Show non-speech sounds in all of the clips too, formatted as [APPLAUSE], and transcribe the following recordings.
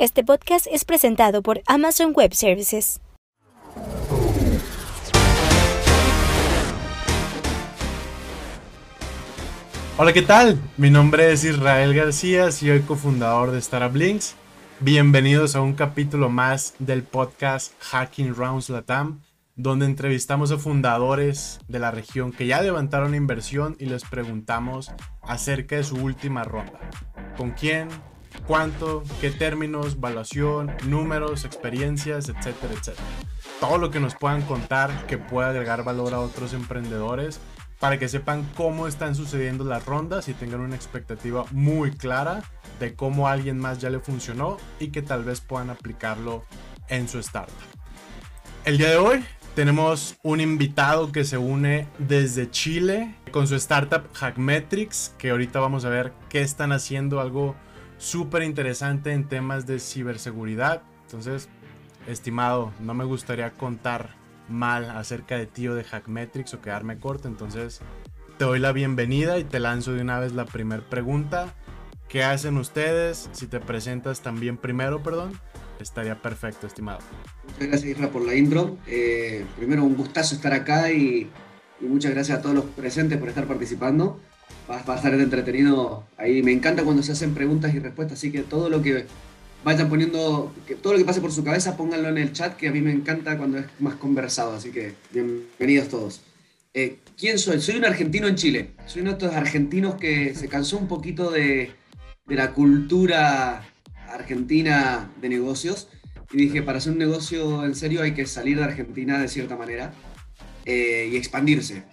Este podcast es presentado por Amazon Web Services. Hola, ¿qué tal? Mi nombre es Israel García, soy cofundador de Startup Links. Bienvenidos a un capítulo más del podcast Hacking Rounds Latam, donde entrevistamos a fundadores de la región que ya levantaron inversión y les preguntamos acerca de su última ronda. ¿Con quién? ¿Cuánto? ¿Qué términos? ¿Valuación? ¿Números? ¿Experiencias? Etcétera, etcétera. Todo lo que nos puedan contar que pueda agregar valor a otros emprendedores para que sepan cómo están sucediendo las rondas y tengan una expectativa muy clara de cómo a alguien más ya le funcionó y que tal vez puedan aplicarlo en su startup. El día de hoy tenemos un invitado que se une desde Chile con su startup Hackmetrics, que ahorita vamos a ver qué están haciendo, algo súper interesante en temas de ciberseguridad. Entonces, estimado, no me gustaría contar mal acerca de ti o de Hackmetrics o quedarme corto, entonces te doy la bienvenida y te lanzo de una vez la primera pregunta. ¿Qué hacen ustedes? Si te presentas también primero, perdón, estaría perfecto, estimado. Muchas gracias, Isra, por la intro. Eh, primero, un gustazo estar acá y, muchas gracias a todos los presentes por estar participando. Va, a estar entretenido. Ahí me encanta cuando se hacen preguntas y respuestas, así que todo lo que vayan poniendo, que todo lo que pase por su cabeza, pónganlo en el chat, que a mí me encanta cuando es más conversado. Así que bienvenidos todos. Eh, ¿Quién soy? Soy un argentino en Chile. Soy uno de estos argentinos que se cansó un poquito de, de la cultura argentina de negocios y dije, para hacer un negocio en serio hay que salir de Argentina de cierta manera eh, y expandirse.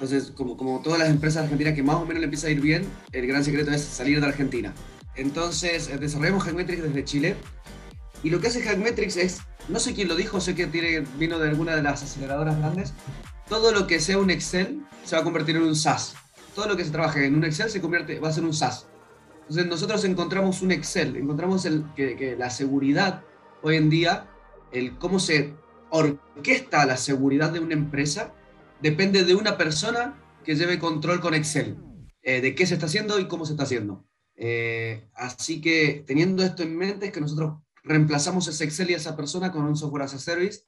Entonces, como, como todas las empresas argentinas que más o menos le empieza a ir bien, el gran secreto es salir de Argentina. Entonces, eh, desarrollamos Hackmetrics desde Chile. Y lo que hace Hackmetrics es, no sé quién lo dijo, sé que tiene, vino de alguna de las aceleradoras grandes, todo lo que sea un Excel se va a convertir en un SaaS. Todo lo que se trabaje en un Excel se convierte, va a ser un SaaS. Entonces nosotros encontramos un Excel, encontramos el, que, que la seguridad hoy en día, el cómo se orquesta la seguridad de una empresa depende de una persona que lleve control con Excel, eh, de qué se está haciendo y cómo se está haciendo. Eh, así que teniendo esto en mente es que nosotros reemplazamos ese Excel y esa persona con un software as a service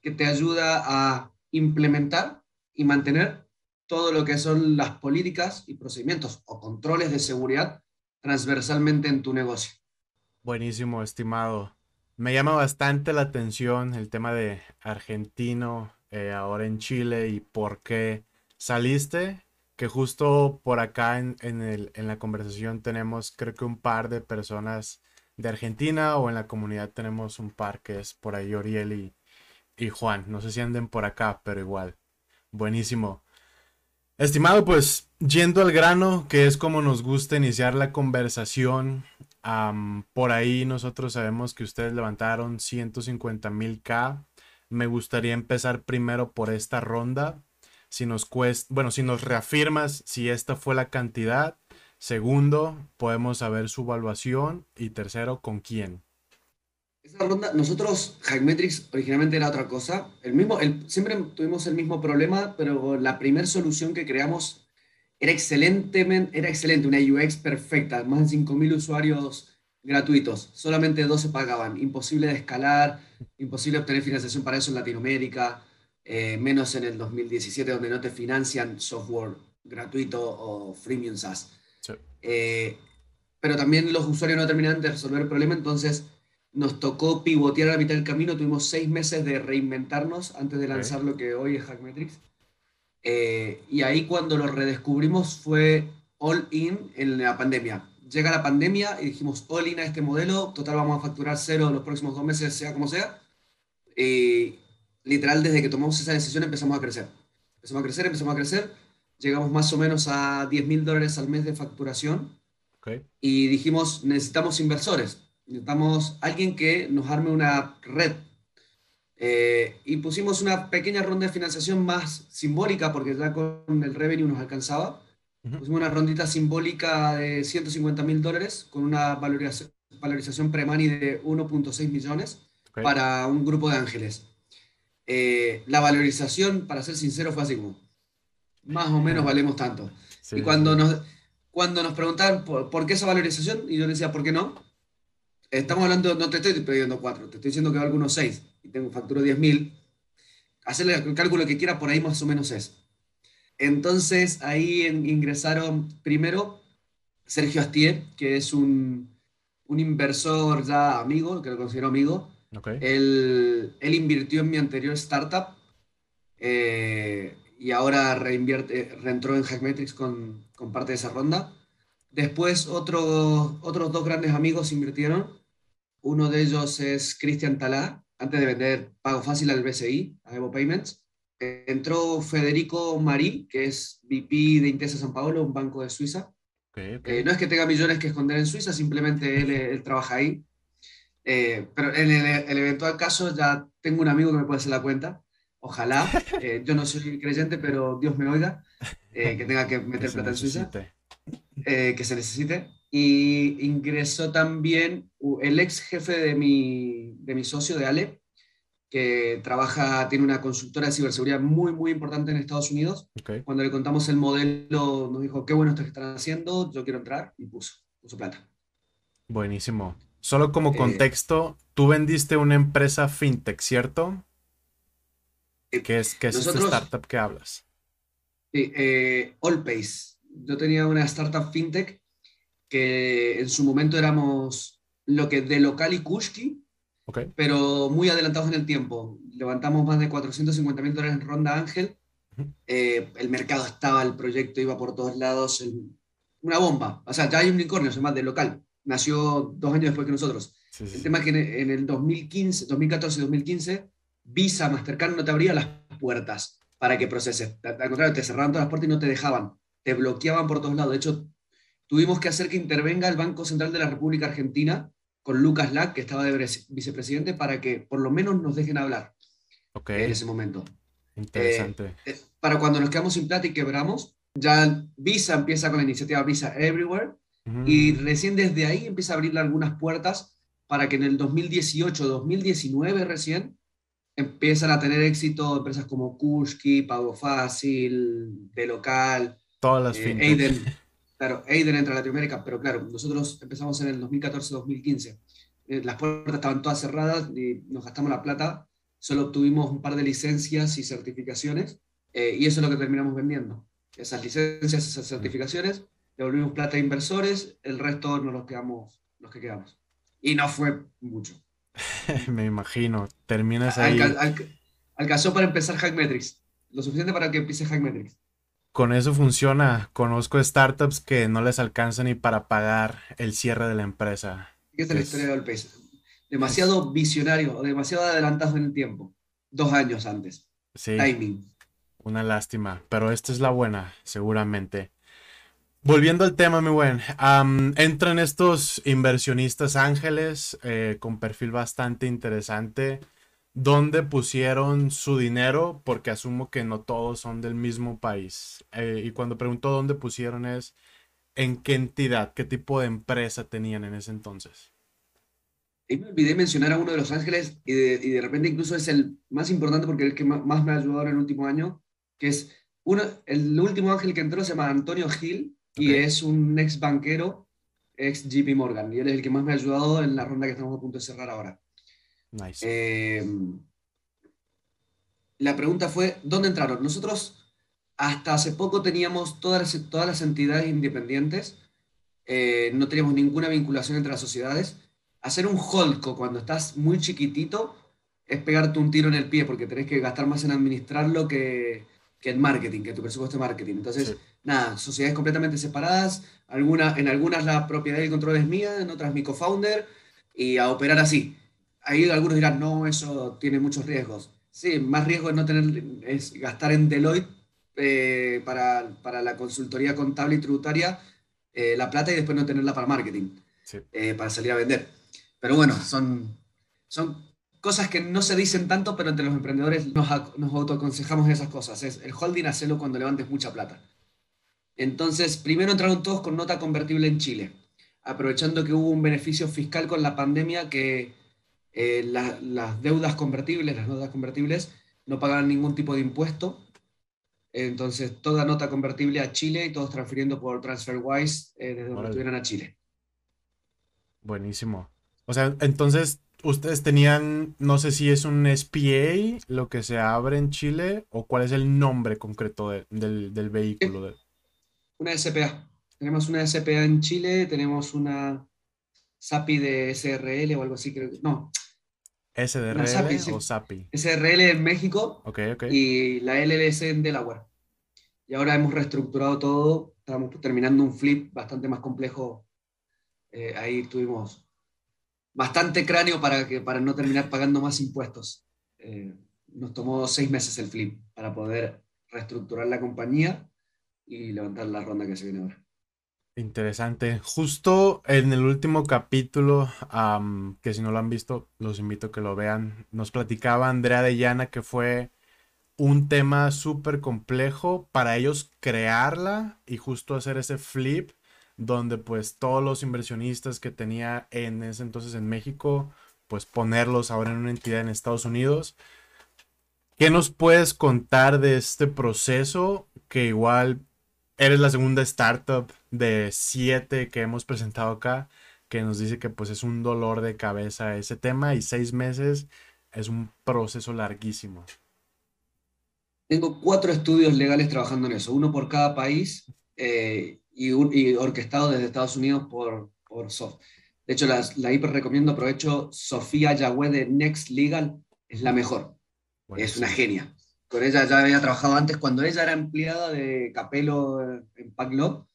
que te ayuda a implementar y mantener todo lo que son las políticas y procedimientos o controles de seguridad transversalmente en tu negocio. Buenísimo, estimado. Me llama bastante la atención el tema de argentino, eh, ahora en Chile y por qué saliste. Que justo por acá en, el, en la conversación tenemos creo que un par de personas de Argentina o en la comunidad tenemos un par que es por ahí Oriel y, y Juan. No sé si anden por acá, pero igual. Buenísimo. Estimado, pues yendo al grano, que es como nos gusta iniciar la conversación, por ahí nosotros sabemos que ustedes levantaron 150 mil K. Me gustaría empezar primero por esta ronda. Si nos cuesta, bueno, si nos reafirmas si esta fue la cantidad. Segundo, podemos saber su evaluación. Y tercero, con quién. Esa ronda, nosotros, Hackmetrics originalmente era otra cosa. El mismo, siempre tuvimos el mismo problema, pero la primera solución que creamos era, excelentemente, era excelente, una UX perfecta, más de 5.000 usuarios gratuitos, solamente dos se pagaban, imposible de escalar, imposible obtener financiación para eso en Latinoamérica, eh, menos en el 2017 donde no te financian software gratuito o freemium SaaS. Eh, pero también los usuarios no terminaban de resolver el problema, entonces nos tocó pivotear a la mitad del camino, tuvimos seis meses de reinventarnos antes de lanzar lo que hoy es Hackmetrics. Eh, y ahí cuando lo redescubrimos fue all in en la pandemia. Llega la pandemia y dijimos all in a este modelo, total vamos a facturar cero en los próximos dos meses, sea como sea. Y literal, desde que tomamos esa decisión empezamos a crecer. Empezamos a crecer, empezamos a crecer. Llegamos más o menos a 10 mil dólares al mes de facturación. Y dijimos, necesitamos inversores. Necesitamos alguien que nos arme una red eh, y pusimos una pequeña ronda de financiación más simbólica, porque ya con el revenue nos alcanzaba. Pusimos una rondita simbólica de 150 mil dólares con una valorización, valorización pre-money de 1.6 millones para un grupo de ángeles. Eh, la valorización, para ser sincero, fue así como, más o menos valemos tanto. y cuando, nos, cuando nos preguntaban por, por, qué esa valorización, y yo les decía, ¿por qué no? Estamos hablando, no te estoy pidiendo cuatro, te estoy diciendo que valgo unos seis y tengo facturo 10 mil. Hacerle el cálculo que quiera, por ahí más o menos es. Entonces ahí ingresaron primero Sergio Astier, que es un, un inversor ya amigo, que lo considero amigo. Él, él, invirtió en mi anterior startup eh, y ahora reinvierte, reentró en Hackmetrics con, con parte de esa ronda. Después otros otros dos grandes amigos invirtieron. Uno de ellos es Cristian Talá, antes de vender Pago Fácil al BCI, a Evo Payments. Entró Federico Marí, que es VP de Intesa San Paolo, un banco de Suiza. Eh, no es que tenga millones que esconder en Suiza, simplemente él, trabaja ahí. Eh, pero en el, eventual caso ya tengo un amigo que me puede hacer la cuenta. Ojalá. [LAUGHS] Eh, yo no soy creyente, pero Dios me oiga, que tenga que meter plata en Suiza. Que se necesite. Y ingresó también el ex jefe de mi, de mi socio, de Ale, que trabaja, tiene una consultora de ciberseguridad muy, muy importante en Estados Unidos. Cuando le contamos el modelo, nos dijo, qué bueno esto que están haciendo, yo quiero entrar, y puso, puso plata. Buenísimo. Solo como eh, contexto, tú vendiste una empresa fintech, ¿cierto? Eh, ¿Qué es, qué es esta startup que hablas? Sí, Allpace yo tenía una startup fintech que en su momento éramos lo que de local y Kushki, pero muy adelantados en el tiempo. Levantamos más de 450 mil dólares en ronda Ángel. Eh, el mercado estaba, el proyecto iba por todos lados. una bomba. O sea, ya hay un unicornio, se llama de local. Nació dos años después que nosotros. El tema es que en el 2015, 2014-2015, Visa, Mastercard no te abría las puertas para que proceses. Al contrario, te cerraban todas las puertas y no te dejaban te bloqueaban por todos lados. De hecho, tuvimos que hacer que intervenga el Banco Central de la República Argentina con Lucas Lack, que estaba de vicepresidente, para que por lo menos nos dejen hablar en ese momento. Interesante. Eh, eh, para cuando nos quedamos sin plata y quebramos, ya Visa empieza con la iniciativa Visa Everywhere y recién desde ahí empieza a abrirle algunas puertas para que en el 2018, 2019 recién, empiezan a tener éxito empresas como Kushki, Pago Fácil, De Local, Todas las eh, Aiden, [LAUGHS] claro, Aiden entra a Latinoamérica, pero claro, nosotros empezamos en el 2014-2015. Eh, las puertas estaban todas cerradas y nos gastamos la plata. Solo obtuvimos un par de licencias y certificaciones eh, y eso es lo que terminamos vendiendo. Esas licencias, esas certificaciones, devolvimos plata a inversores, el resto nos los quedamos, los que quedamos. Y no fue mucho. [LAUGHS] Me imagino, terminas ahí. alcanzó para empezar Hackmetrics, lo suficiente para que empiece Hackmetrics con eso funciona. Conozco startups que no les alcanza ni para pagar el cierre de la empresa. Es la historia del peso. Demasiado visionario, demasiado adelantado en el tiempo. Dos años antes. Sí. Timing. Una lástima, pero esta es la buena, seguramente. Volviendo al tema, mi buen, entran estos inversionistas ángeles eh, con perfil bastante interesante dónde pusieron su dinero, porque asumo que no todos son del mismo país. Eh, y cuando pregunto dónde pusieron es en qué entidad, qué tipo de empresa tenían en ese entonces. Y me olvidé mencionar a uno de los ángeles y de, repente incluso es el más importante porque es el que más, me ha ayudado en el último año, que es uno, el último ángel que entró se llama Antonio Gil y es un ex banquero, ex JP Morgan, y él es el que más me ha ayudado en la ronda que estamos a punto de cerrar ahora. Eh, la pregunta fue, ¿dónde entraron? Nosotros hasta hace poco teníamos todas las, todas las entidades independientes, eh, no teníamos ninguna vinculación entre las sociedades. Hacer un holco cuando estás muy chiquitito es pegarte un tiro en el pie porque tenés que gastar más en administrarlo que, que en marketing, que tu presupuesto de marketing. Entonces, nada, sociedades completamente separadas, alguna, en algunas la propiedad y el control es mía, en otras mi co-founder, y a operar así ahí algunos dirán, no, eso tiene muchos riesgos. Sí, más riesgo es no tener, es gastar en Deloitte eh, para, para, la consultoría contable y tributaria eh, la plata y después no tenerla para marketing, eh, para salir a vender. Pero bueno, son, son cosas que no se dicen tanto, pero entre los emprendedores nos, nos autoaconsejamos esas cosas. Es el holding, hacelo cuando levantes mucha plata. Entonces, primero entraron todos con nota convertible en Chile, aprovechando que hubo un beneficio fiscal con la pandemia que eh, las deudas convertibles, las notas convertibles, no pagaban ningún tipo de impuesto. Entonces, toda nota convertible a Chile y todos transfiriendo por TransferWise eh, desde donde estuvieran a Chile. Buenísimo. O sea, entonces ustedes tenían, no sé si es un SPA lo que se abre en Chile o cuál es el nombre concreto del, del, vehículo. Una SPA. Tenemos una SPA en Chile, tenemos una SAPI de SRL o algo así, creo que. No. ¿SDRL o SAPI? SRL en México Ok, ok. y la LLC en Delaware. Y ahora hemos reestructurado todo, estamos terminando un flip bastante más complejo. Eh, ahí tuvimos bastante cráneo para, que, para no terminar pagando más impuestos. Eh, nos tomó seis meses el flip para poder reestructurar la compañía y levantar la ronda que se viene ahora. Interesante. Justo en el último capítulo, que si no lo han visto, los invito a que lo vean, nos platicaba Andrea de Llana que fue un tema súper complejo para ellos crearla y justo hacer ese flip donde pues todos los inversionistas que tenía en ese entonces en México, pues ponerlos ahora en una entidad en Estados Unidos. ¿Qué nos puedes contar de este proceso? Que igual eres la segunda startup de siete que hemos presentado acá, que nos dice que pues es un dolor de cabeza ese tema y seis meses es un proceso larguísimo. Tengo cuatro estudios legales trabajando en eso, uno por cada país. Eh, y, orquestado desde Estados Unidos por, por Soft. De hecho, la, la hiper recomiendo, aprovecho, Sofía Yagüe de Next Legal, es la mejor. Es una genia. Con ella ya había trabajado antes, cuando ella era empleada de Capelo en Packlot,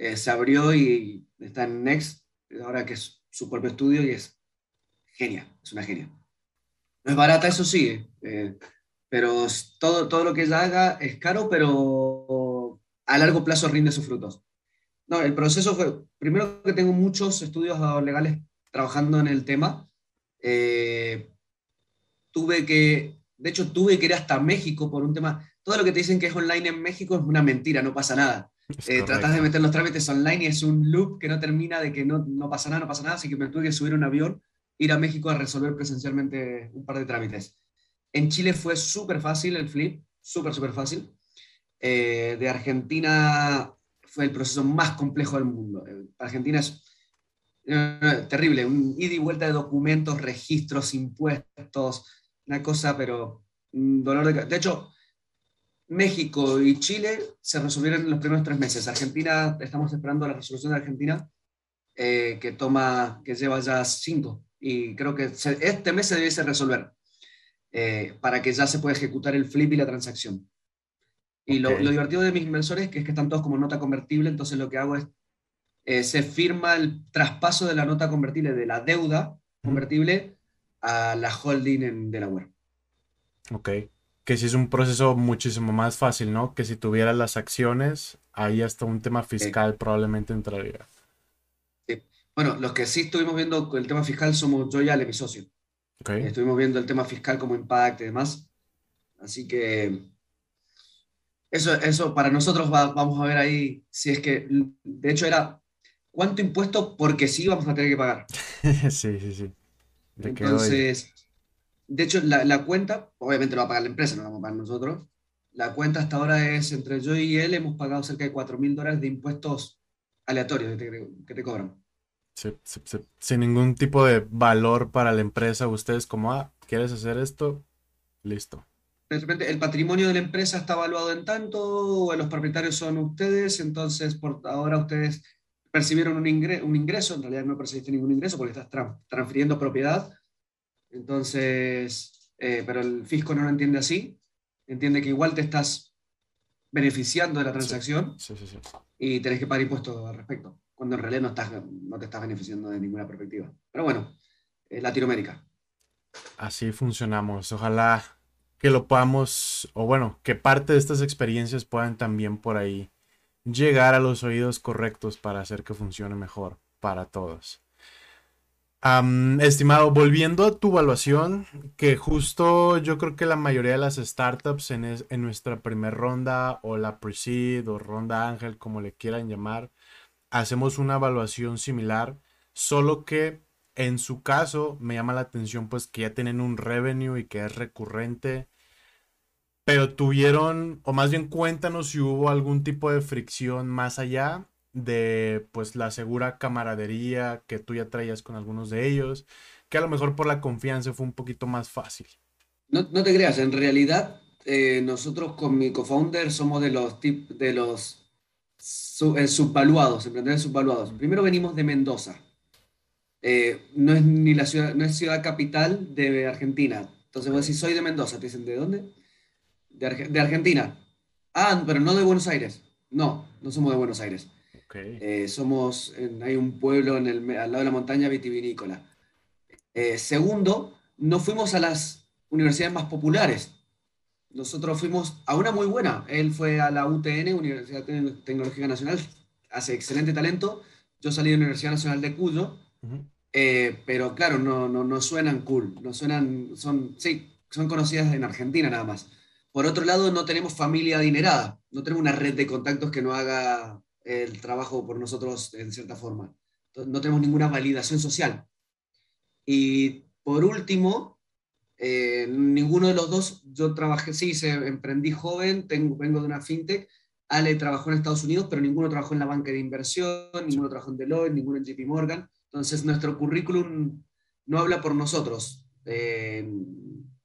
eh, se abrió y está en Next, ahora que es su propio estudio y es genia, es una genia. No es barata, eso sí, eh, pero todo, todo lo que ella haga es caro, pero a largo plazo rinde sus frutos. No, el proceso fue, primero que tengo muchos estudios legales trabajando en el tema. Eh, tuve que, de hecho, tuve que ir hasta México por un tema. Todo lo que te dicen que es online en México es una mentira, no pasa nada. Eh, tratás de meter los trámites online y es un loop que no termina de que no, no pasa nada, no pasa nada, así que me tuve que subir un avión, ir a México a resolver presencialmente un par de trámites. En Chile fue súper fácil el flip, súper, súper fácil. Eh, de Argentina fue el proceso más complejo del mundo. Eh, Argentina es eh, terrible, un ida y vuelta de documentos, registros, impuestos, una cosa, pero un dolor de... De hecho, México y Chile se resolvieron en los primeros tres meses. Argentina, estamos esperando la resolución de Argentina, eh, que toma, que lleva ya cinco, y creo que este mes se debiese resolver, para que ya se pueda ejecutar el flip y la transacción. Y lo, divertido de mis inversores es que, es que están todos como nota convertible, entonces lo que hago es, eh, se firma el traspaso de la nota convertible, de la deuda convertible, a la holding en Delaware. Ok, que sí es un proceso muchísimo más fácil, ¿no? Que si tuvieras las acciones, ahí hasta un tema fiscal probablemente entraría. Sí. Bueno, los que sí estuvimos viendo el tema fiscal somos yo y Ale, mi socio. Okay. Estuvimos viendo el tema fiscal como impacto y demás. Así que eso, eso para nosotros vamos a ver ahí si es que, de hecho era, ¿cuánto impuesto porque sí vamos a tener que pagar? [LAUGHS] sí, sí, sí. Entonces, de hecho la, la, cuenta, obviamente lo va a pagar la empresa, no lo vamos a pagar nosotros. La cuenta hasta ahora es, entre yo y él, hemos pagado cerca de 4 mil dólares de impuestos aleatorios que te, que te cobran. Sí, sí, sí. Sin ningún tipo de valor para la empresa, ustedes como, ah, ¿quieres hacer esto? Listo el patrimonio de la empresa está evaluado en tanto, los propietarios son ustedes, entonces por ahora ustedes percibieron un, ingreso, en realidad no percibiste ningún ingreso porque estás transfiriendo propiedad, entonces, eh, pero el fisco no lo entiende así, entiende que igual te estás beneficiando de la transacción y tenés que pagar impuestos al respecto, cuando en realidad no, estás, no te estás beneficiando de ninguna perspectiva. Pero bueno, Latinoamérica. Así funcionamos. Ojalá que lo podamos, o bueno, que parte de estas experiencias puedan también por ahí llegar a los oídos correctos para hacer que funcione mejor para todos. Estimado, volviendo a tu evaluación, que justo yo creo que la mayoría de las startups en, nuestra primera ronda o la pre-seed o ronda ángel, como le quieran llamar, hacemos una evaluación similar, solo que en su caso me llama la atención pues que ya tienen un revenue y que es recurrente pero tuvieron, o más bien cuéntanos si hubo algún tipo de fricción más allá de pues la segura camaradería que tú ya traías con algunos de ellos, que a lo mejor por la confianza fue un poquito más fácil. No, no te creas, en realidad eh, nosotros con mi co-founder somos de los, tip, de los eh, subvaluados, emprendedores subvaluados. Primero venimos de Mendoza. Eh, no es ni la ciudad, no es ciudad capital de Argentina. Entonces vos decís, soy de Mendoza, te dicen, ¿de dónde? De, de Argentina. Ah, pero no de Buenos Aires. No, no somos de Buenos Aires. Okay. somos, hay un pueblo en el, al lado de la montaña vitivinícola. segundo, no fuimos a las universidades más populares. Nosotros fuimos a una muy buena. Él fue a la UTN, Universidad Tecnológica Nacional, hace excelente talento. Yo salí de la Universidad Nacional de Cuyo, eh, pero claro, no, no, no, suenan cool, no suenan, son, sí, son conocidas en Argentina nada más. Por otro lado, no tenemos familia adinerada, no tenemos una red de contactos que no haga el trabajo por nosotros en cierta forma. No tenemos ninguna validación social. Y por último, eh, ninguno de los dos, yo trabajé, sí, se, emprendí joven, tengo, vengo de una fintech, Ale trabajó en Estados Unidos, pero ninguno trabajó en la banca de inversión, ninguno trabajó en Deloitte, ninguno en JP Morgan. Entonces, nuestro currículum no habla por nosotros. Eh,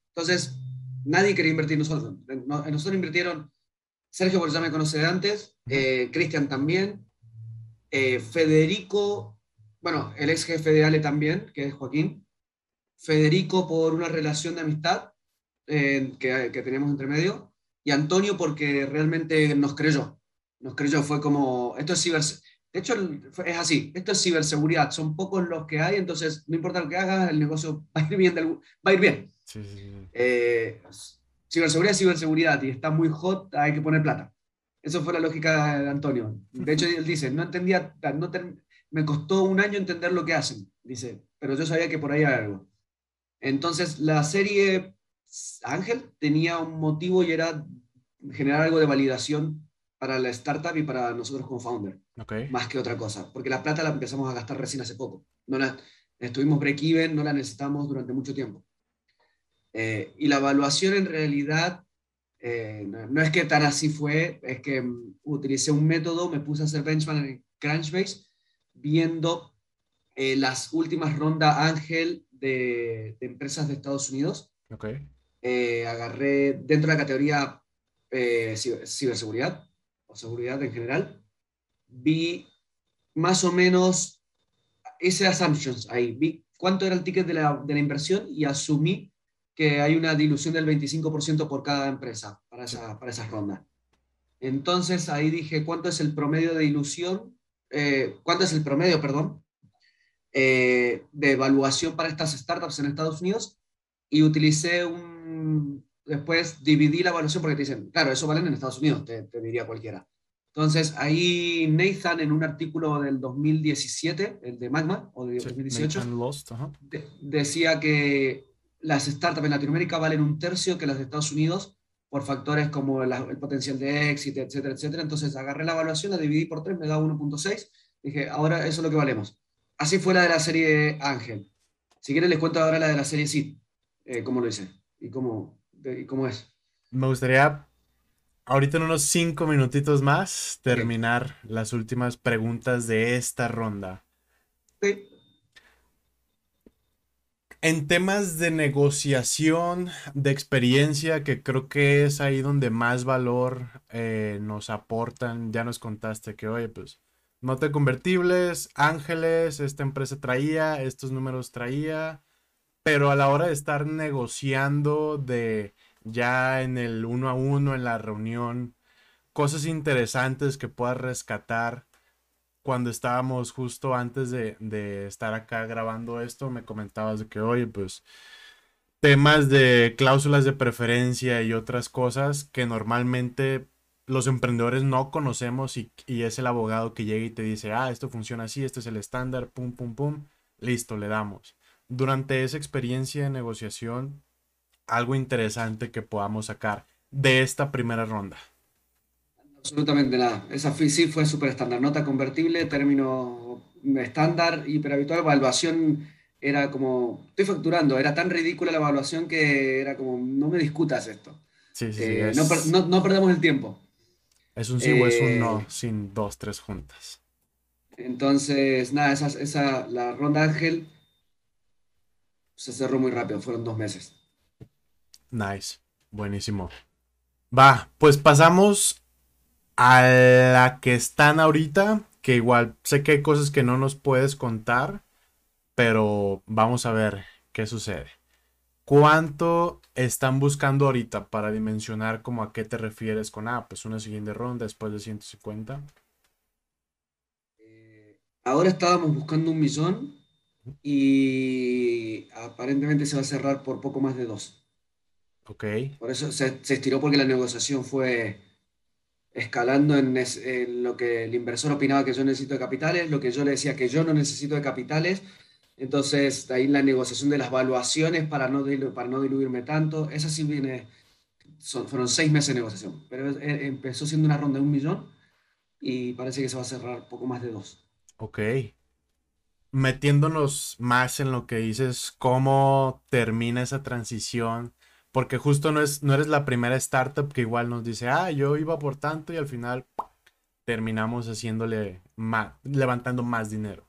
entonces, nadie quería invertir en nosotros. En nosotros invirtieron Sergio, porque ya me conoce de antes, eh, Cristian también, Federico, bueno, el ex jefe de Ale también, que es Joaquín, Federico por una relación de amistad eh, que, que, teníamos entre medio, y Antonio porque realmente nos creyó. Nos creyó, fue como, esto es ciber... De hecho, es así, esto es ciberseguridad, son pocos los que hay, entonces no importa lo que hagas, el negocio [LAUGHS] va a ir bien. va a ir bien. Eh, ciberseguridad es ciberseguridad y está muy hot, hay que poner plata. Eso fue la lógica de Antonio. De hecho, él dice, no entendía, no me costó un año entender lo que hacen, dice, pero yo sabía que por ahí hay algo. Entonces, la serie Ángel tenía un motivo y era generar algo de validación para la startup y para nosotros como founder, más que otra cosa, porque la plata la empezamos a gastar recién hace poco. No la, estuvimos break-even, no la necesitamos durante mucho tiempo. Eh, y la evaluación en realidad eh, no, es que tan así fue, es que mm, utilicé un método, me puse a hacer benchmark en Crunchbase, viendo eh, las últimas rondas Ángel de, empresas de Estados Unidos. Okay. Eh, agarré dentro de la categoría ciberseguridad o seguridad en general. Vi más o menos ese assumptions ahí. Vi cuánto era el ticket de la, de la inversión y asumí que hay una dilución del 25% por cada empresa para esa, para esa ronda. Entonces ahí dije, ¿cuánto es el promedio de dilución? Eh, ¿Cuánto es el promedio, perdón, eh, de evaluación para estas startups en Estados Unidos y utilicé un... Después dividí la evaluación porque te dicen, claro, eso vale en Estados Unidos, te, diría cualquiera. Entonces, ahí Nathan en un artículo del 2017, el de Magma, o de 2018, decía que las startups en Latinoamérica valen un tercio que las de Estados Unidos por factores como el potencial de éxito, etcétera, etcétera. Entonces agarré la evaluación, la dividí por 3, me da 1.6. Dije, ahora eso es lo que valemos. Así fue la de la serie Ángel. Si quieren les cuento ahora la de la serie Sid, eh, cómo lo hice y cómo, y cómo es. Me gustaría, ahorita en unos cinco minutitos más, terminar las últimas preguntas de esta ronda. Sí. En temas de negociación, de experiencia, que creo que es ahí donde más valor eh, nos aportan, ya nos contaste que, oye, pues Nota convertibles, ángeles, esta empresa traía, estos números traía, pero a la hora de estar negociando de ya en el uno a uno, en la reunión, cosas interesantes que puedas rescatar. Cuando estábamos justo antes de, de estar acá grabando esto, me comentabas de que, oye, pues temas de cláusulas de preferencia y otras cosas que normalmente los emprendedores no conocemos y, es el abogado que llega y te dice, ah, esto funciona así, este es el estándar, pum, pum, pum, listo, le damos. Durante esa experiencia de negociación, algo interesante que podamos sacar de esta primera ronda. Absolutamente nada. Esa sí fue súper estándar. Nota convertible, término estándar, hiperhabitual, evaluación era como, estoy facturando, era tan ridícula la evaluación que era como, no me discutas esto. Sí, sí, no, no, no perdemos el tiempo. Es un sí o es un no eh, sin dos, tres juntas. Entonces, nada, esa, esa, la ronda Ángel se cerró muy rápido, fueron dos meses. Nice, buenísimo. Va, pues pasamos a la que están ahorita, que igual sé que hay cosas que no nos puedes contar, pero vamos a ver qué sucede. ¿Cuánto están buscando ahorita para dimensionar como a qué te refieres con, ah, pues una siguiente ronda después de 150? Eh, ahora estábamos buscando un millón y aparentemente se va a cerrar por poco más de dos. Ok. Por eso se, se estiró porque la negociación fue escalando en, en, lo que el inversor opinaba que yo necesito de capitales, lo que yo le decía que yo no necesito de capitales. Entonces, ahí la negociación de las valuaciones para no, para no diluirme tanto. Esa sí viene, son, fueron seis meses de negociación, pero eh, empezó siendo una ronda de un millón y parece que se va a cerrar poco más de dos. Ok. Metiéndonos más en lo que dices, ¿cómo termina esa transición? Porque justo no, es, no eres la primera startup que igual nos dice, ah, yo iba por tanto y al final terminamos haciéndole más, levantando más dinero.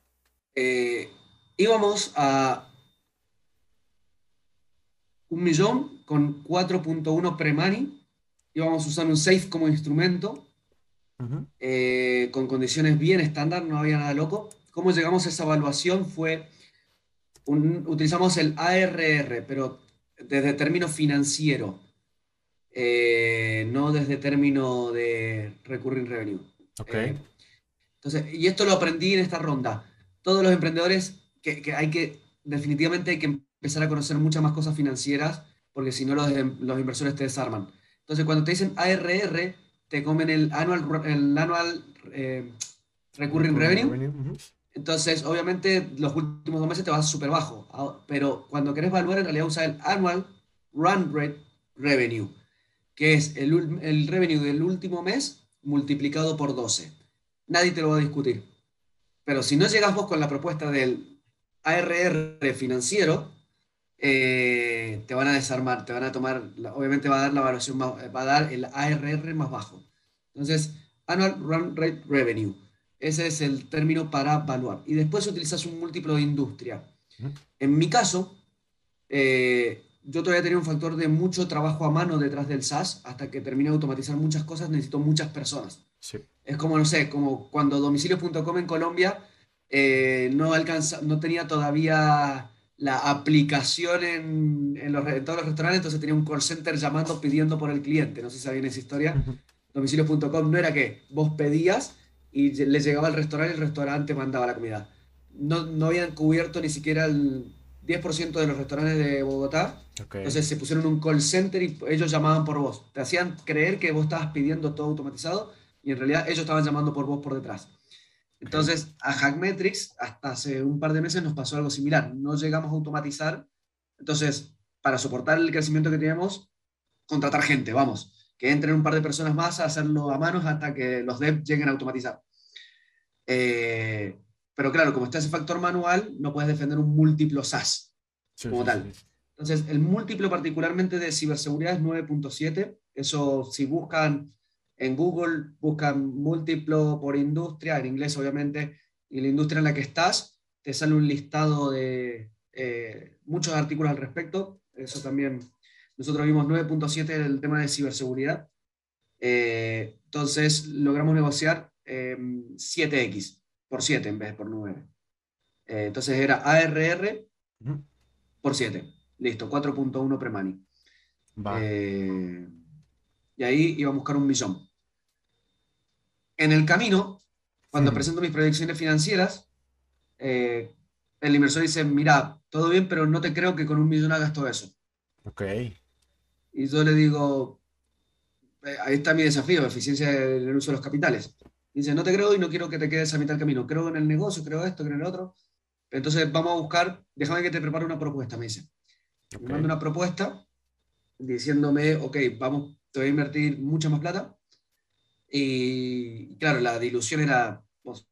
Eh, íbamos a un millón con 4.1 pre-money. Íbamos a usar un safe como instrumento, uh -huh. eh, con condiciones bien estándar, no había nada loco. ¿Cómo llegamos a esa evaluación? Fue, un, utilizamos el ARR, pero desde término financiero, eh, no desde término de recurring revenue. Okay. Eh, entonces, y esto lo aprendí en esta ronda. Todos los emprendedores que, que, hay que, definitivamente hay que empezar a conocer muchas más cosas financieras, porque si no los, los inversores te desarman. Entonces, cuando te dicen ARR, te comen el annual, el annual eh, recurring, recurring revenue. revenue. Uh -huh. Entonces, obviamente, los últimos dos meses te vas súper bajo. Ah, pero cuando querés evaluar, en realidad usa el Annual Run Rate Revenue, que es el, el revenue del último mes multiplicado por 12. Nadie te lo va a discutir. Pero si no llegas vos con la propuesta del ARR financiero, eh, te van a desarmar, te van a tomar, obviamente va a dar la evaluación más, va a dar el ARR más bajo. Entonces, Annual Run Rate Revenue ese es el término para evaluar. Y después utilizas un múltiplo de industria. En mi caso, eh, yo todavía tenía un factor de mucho trabajo a mano detrás del SaaS. Hasta que termine de automatizar muchas cosas, necesito muchas personas. Sí. Es como, no sé, como cuando domicilio.com en Colombia eh, no, alcanza, no tenía todavía la aplicación en, en, los, en, todos los restaurantes, entonces tenía un call center llamando pidiendo por el cliente. No sé si sabían esa historia. Domicilio.com no era que vos pedías y les llegaba al restaurante y el restaurante mandaba la comida. No, no habían cubierto ni siquiera el 10% de los restaurantes de Bogotá. Okay. Entonces se pusieron un call center y ellos llamaban por vos. Te hacían creer que vos estabas pidiendo todo automatizado y en realidad ellos estaban llamando por vos por detrás. Entonces a Hackmetrics hasta hace un par de meses nos pasó algo similar. No llegamos a automatizar. Entonces, para soportar el crecimiento que teníamos, contratar gente, vamos que entren un par de personas más a hacerlo a manos hasta que los devs lleguen a automatizar. Eh, pero claro, como está ese factor manual, no puedes defender un múltiplo SaaS sí, como sí, tal. Sí. Entonces, el múltiplo particularmente de ciberseguridad es 9.7. Eso, si buscan en Google, buscan múltiplo por industria, en inglés obviamente, y la industria en la que estás, te sale un listado de eh, muchos artículos al respecto. Eso también nosotros vimos 9.7 del tema de ciberseguridad. Eh, entonces logramos negociar eh, 7X por 7 en vez de por 9. Eh, entonces era ARR uh -huh. por 7. Listo, 4.1 pre-money. Eh, y ahí iba a buscar un millón. En el camino, cuando uh -huh. presento mis proyecciones financieras, eh, el inversor dice, mira, todo bien, pero no te creo que con un millón hagas todo eso. Ok. Y yo le digo, eh, ahí está mi desafío, eficiencia en el uso de los capitales. Y dice, no te creo y no quiero que te quedes a mitad del camino. Creo en el negocio, creo esto, creo en el otro. Entonces vamos a buscar, déjame que te prepare una propuesta, me dice. Okay. Me manda una propuesta diciéndome, ok, vamos, te voy a invertir mucha más plata. Y claro, la dilución era pues,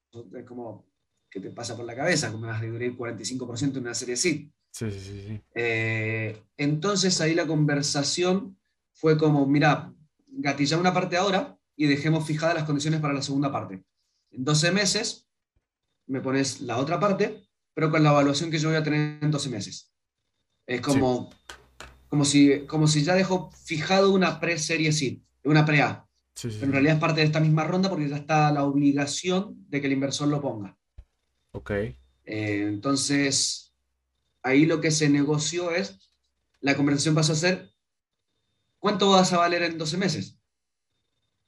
como que te pasa por la cabeza, como vas a diluir 45% en una serie C. Sí, sí, sí. Eh, entonces ahí la conversación fue como, mira, gatilla una parte ahora y dejemos fijadas las condiciones para la segunda parte. En 12 meses me pones la otra parte, pero con la evaluación que yo voy a tener en 12 meses. Es como, como, si, como si ya dejo fijado una pre-serie C, una pre-A. Pero en realidad es parte de esta misma ronda porque ya está la obligación de que el inversor lo ponga. Ok. Eh, entonces, ahí lo que se negoció es, la conversación pasó a ser, ¿cuánto vas a valer en 12 meses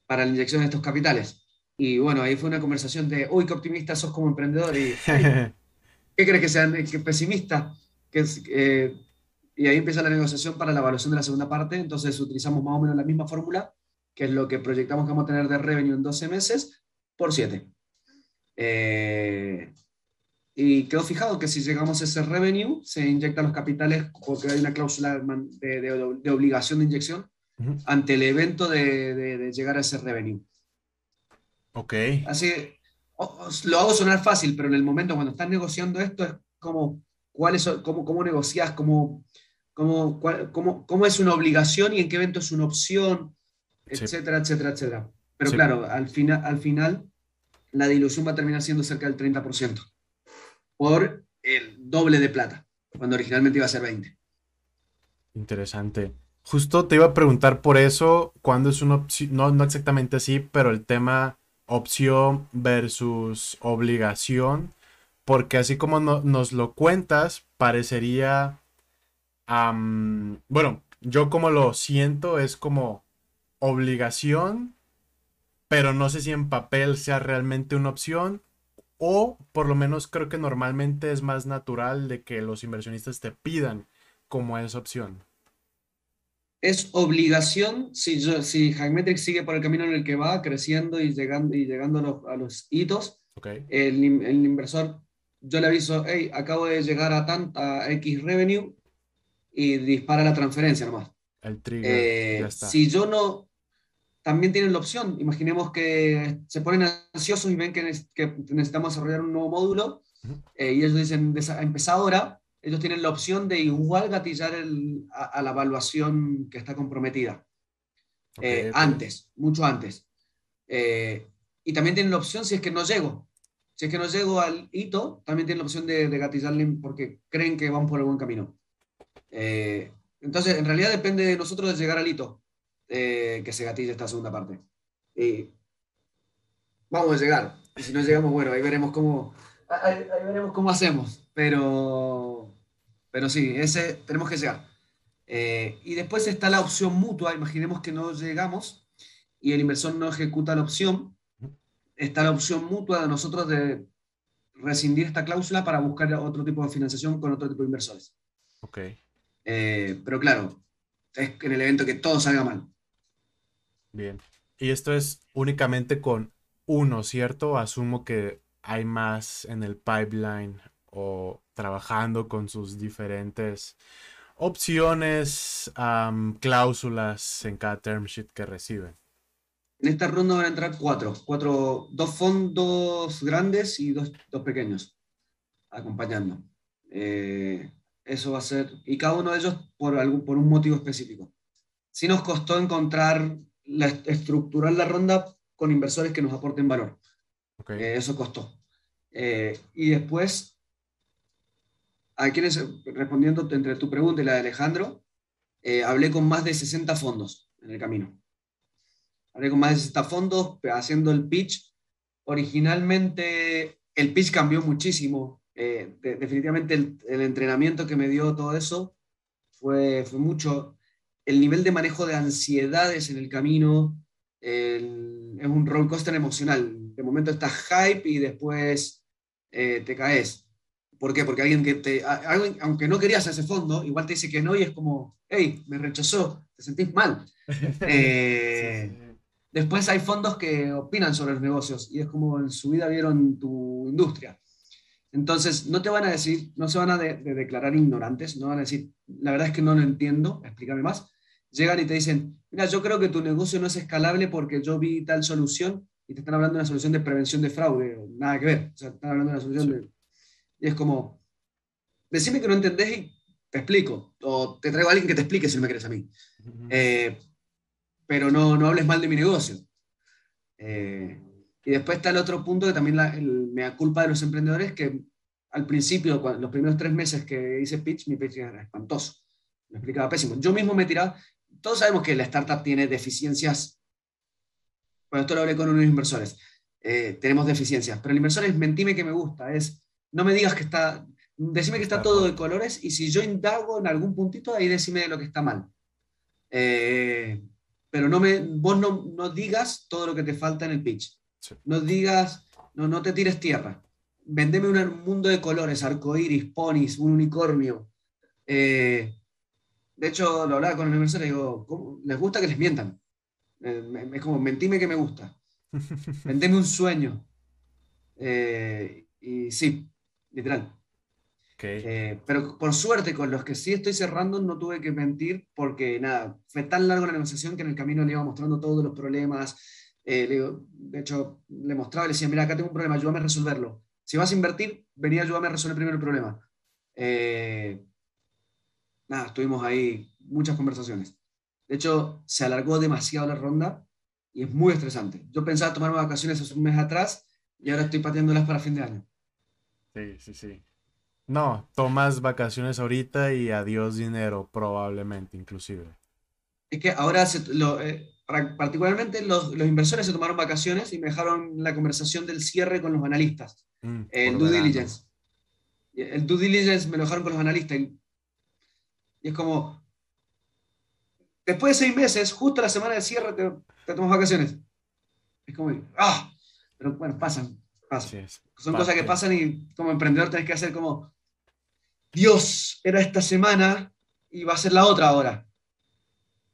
para la inyección de estos capitales? Y bueno, ahí fue una conversación de, uy, qué optimista sos como emprendedor. Y, [LAUGHS] ¿Qué crees que sean que pesimista? Que, eh, y ahí empieza la negociación para la evaluación de la segunda parte. Entonces utilizamos más o menos la misma fórmula, que es lo que proyectamos que vamos a tener de revenue en 12 meses, por 7. Eh, y quedó fijado que si llegamos a ese revenue, se inyectan los capitales porque hay una cláusula de, de, obligación de inyección ante el evento de, de, llegar a ese revenue. Ok. Así, lo hago sonar fácil, pero en el momento cuando estás negociando esto es como, ¿cuál es, cómo, cómo negocias, cómo, cómo, cómo, cómo, es una obligación y en qué evento es una opción, etcétera, etcétera, etcétera. Pero claro, al, final al final la dilución va a terminar siendo cerca del 30% por el doble de plata, cuando originalmente iba a ser 20. Interesante. Justo te iba a preguntar por eso, cuándo es una opción, no, no exactamente así, pero el tema opción versus obligación, porque así como nos lo cuentas, parecería, bueno, yo como lo siento es como obligación, pero no sé si en papel sea realmente una opción, o por lo menos creo que normalmente es más natural de que los inversionistas te pidan como esa opción es obligación, si, yo, si sigue por el camino en el que va, creciendo y llegando, y llegando a, los, hitos, el, el, inversor, yo le aviso, hey, acabo de llegar a, tanta X revenue y dispara la transferencia nomás. El trigger. Eh, si yo no, también tienen la opción, imaginemos que se ponen ansiosos y ven que, necesitamos desarrollar un nuevo módulo eh, y ellos dicen, empezar ahora, ellos tienen la opción de igual gatillar a, la evaluación que está comprometida. Eh, antes, mucho antes. Eh, y también tienen la opción si es que no llego. Si es que no llego al hito, también tienen la opción de, de gatillarle porque creen que van por el buen camino. Eh, entonces, en realidad depende de nosotros de llegar al hito que se gatille esta segunda parte. Y vamos a llegar. Y si no llegamos, bueno, ahí veremos cómo, ahí veremos cómo hacemos. Pero, pero sí, ese tenemos que llegar. Eh, y después está la opción mutua. Imaginemos que no llegamos y el inversor no ejecuta la opción. Está la opción mutua de nosotros de rescindir esta cláusula para buscar otro tipo de financiación con otro tipo de inversores. Ok. Eh, pero claro, es en el evento que todo salga mal. Bien. Y esto es únicamente con uno, ¿cierto? Asumo que hay más en el pipeline o trabajando con sus diferentes opciones, cláusulas en cada term sheet que reciben. En esta ronda van a entrar cuatro, cuatro dos fondos grandes y dos, pequeños acompañando. Eh, eso va a ser, y cada uno de ellos por, algún, por un motivo específico. Sí nos costó encontrar, la, estructurar la ronda con inversores que nos aporten valor. Eh, eso costó. Eh, y después a quienes, respondiendo entre tu pregunta y la de Alejandro, eh, hablé con más de 60 fondos en el camino. Hablé con más de 60 fondos haciendo el pitch. Originalmente el pitch cambió muchísimo. Definitivamente el, entrenamiento que me dio todo eso fue, fue mucho. El nivel de manejo de ansiedades en el camino es un roller coaster emocional. De momento estás hype y después eh, te caes ¿Por qué? Porque alguien que te, aunque no querías ese fondo, igual te dice que no y es como, hey, me rechazó, te sentís mal. [LAUGHS] Eh, después hay fondos que opinan sobre los negocios y es como en su vida vieron tu industria. Entonces, no te van a decir, no se van a declarar ignorantes, no van a decir, la verdad es que no lo entiendo, explícame más. Llegan y te dicen, mira, yo creo que tu negocio no es escalable porque yo vi tal solución y te están hablando de una solución de prevención de fraude, nada que ver, o sea, están hablando de una solución de y es como, decime que no entendés y te explico. O te traigo a alguien que te explique si no me quieres a mí. Eh, pero no, no hables mal de mi negocio. Eh, Y después está el otro punto que también la, me da culpa de los emprendedores, que al principio, los primeros tres meses que hice pitch, mi pitch era espantoso. Me explicaba pésimo. Yo mismo me tiraba. Todos sabemos que la startup tiene deficiencias. Bueno, esto lo hablé con unos inversores. Eh, tenemos deficiencias, pero el inversor es mentime que me gusta. Es no me digas que está. Decime que está todo de colores y si yo indago en algún puntito, ahí decime lo que está mal. Eh, pero no me, vos no, no, digas todo lo que te falta en el pitch. No digas, no, no te tires tierra vendeme un mundo de colores, arcoíris, ponis, un unicornio. Eh, de hecho, lo hablaba con el inversor y digo, ¿les gusta que les mientan? Eh, es como, mentime que me gusta. [LAUGHS] Vendeme un sueño. Eh, y sí, literal. pero por suerte, con los que sí estoy cerrando, no tuve que mentir porque, nada, fue tan largo la negociación que en el camino le iba mostrando todos los problemas. de hecho, le mostraba, le decía, mira, acá tengo un problema, ayúdame a resolverlo si vas a invertir, venía a ayudarme a resolver primero el problema. Eh, nada, estuvimos ahí muchas conversaciones. De hecho, se alargó demasiado la ronda y es muy estresante. Yo pensaba tomarme vacaciones hace un mes atrás y ahora estoy pateándolas para fin de año. Sí, sí, sí. No, tomas vacaciones ahorita y adiós dinero, probablemente, inclusive. Es que ahora lo, eh, particularmente los, los, inversores se tomaron vacaciones y me dejaron la conversación del cierre con los analistas. Mm, el due diligence. El due diligence me lo dejaron con los analistas. Y, es como, después de seis meses, justo la semana de cierre, te, te tomas vacaciones. Es como, ah, pero bueno, pasan, pasan. Son cosas que pasan y como emprendedor tenés que hacer como, Dios, era esta semana y va a ser la otra ahora.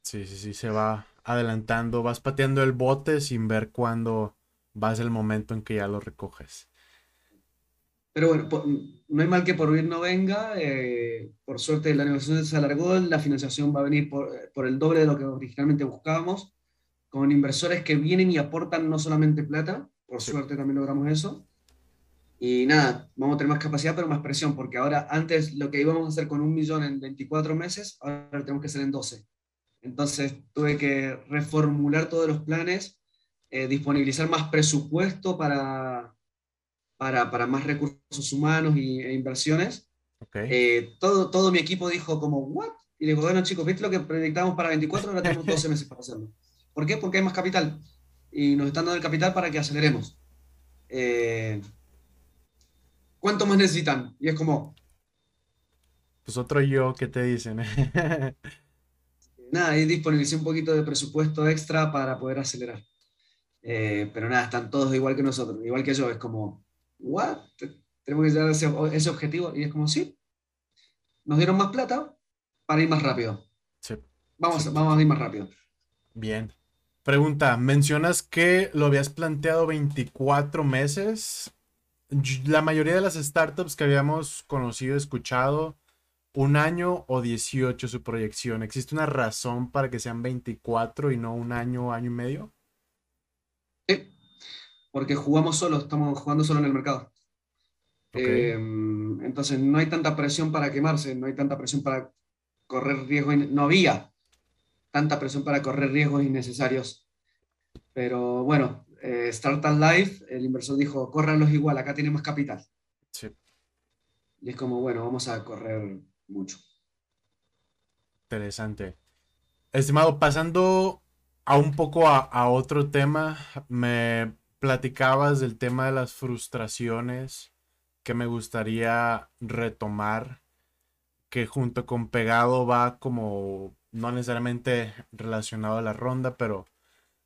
Sí, sí, sí, se va adelantando, vas pateando el bote sin ver cuándo va a ser el momento en que ya lo recoges. Pero bueno, no hay mal que por bien no venga. Eh, por suerte la negociación se alargó, la financiación va a venir por, el doble de lo que originalmente buscábamos, con inversores que vienen y aportan no solamente plata, por suerte también logramos eso. Y nada, vamos a tener más capacidad, pero más presión, porque ahora antes lo que íbamos a hacer con un millón en 24 meses, ahora lo tenemos que hacer en 12. Entonces tuve que reformular todos los planes, eh, disponibilizar más presupuesto para, para, para, más recursos humanos y, e inversiones. Eh, todo, todo mi equipo dijo como, ¿what? Y le digo, bueno chicos, ¿viste lo que proyectamos para 24? Ahora tenemos 12 meses para hacerlo. ¿Por qué? Porque hay más capital. Y nos están dando el capital para que aceleremos. Eh, ¿Cuánto más necesitan? Y es como... Pues otro yo, ¿qué te dicen? [LAUGHS] nada, ahí disponibilicé un poquito de presupuesto extra para poder acelerar. Eh, pero nada, están todos igual que nosotros, igual que yo. Es como, ¿what? Tenemos que llegar a ese, objetivo. Y es como, sí, nos dieron más plata para ir más rápido. Sí. Vamos, vamos a ir más rápido. Bien. Pregunta, mencionas que lo habías planteado 24 meses. La mayoría de las startups que habíamos conocido, escuchado, un año o 18 su proyección. ¿Existe una razón para que sean 24 y no un año año y medio? Porque jugamos solo, estamos jugando solo en el mercado. Em, entonces no hay tanta presión para quemarse, no hay tanta presión para correr riesgos, no había tanta presión para correr riesgos innecesarios. Pero bueno, eh, Start Life, el inversor dijo, córranlos igual, acá tenemos capital. Sí. Y es como, bueno, vamos a correr mucho. Interesante. Estimado, pasando a un poco a, otro tema, me platicabas del tema de las frustraciones que me gustaría retomar, que junto con pegado va como no necesariamente relacionado a la ronda, pero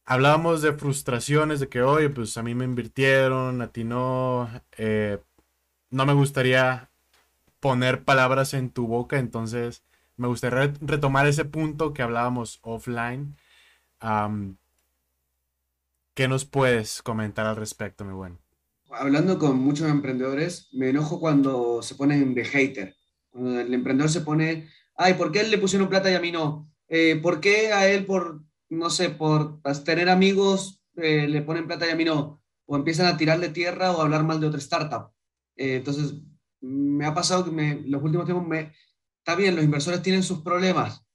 hablábamos de frustraciones, de que, oye, pues a mí me invirtieron, a ti no, eh, no me gustaría poner palabras en tu boca, entonces me gustaría retomar ese punto que hablábamos offline. ¿Qué nos puedes comentar al respecto, mi buen? Hablando con muchos emprendedores, me enojo cuando se ponen de hater. Cuando el emprendedor se pone, ay, ¿por qué él le pusieron plata y a mí no? Eh, ¿Por qué a él por, no sé, por tener amigos eh, le ponen plata y a mí no? O empiezan a tirarle tierra o a hablar mal de otra startup. Eh, entonces, me ha pasado que me, los últimos tiempos me... Está bien, los inversores tienen sus problemas,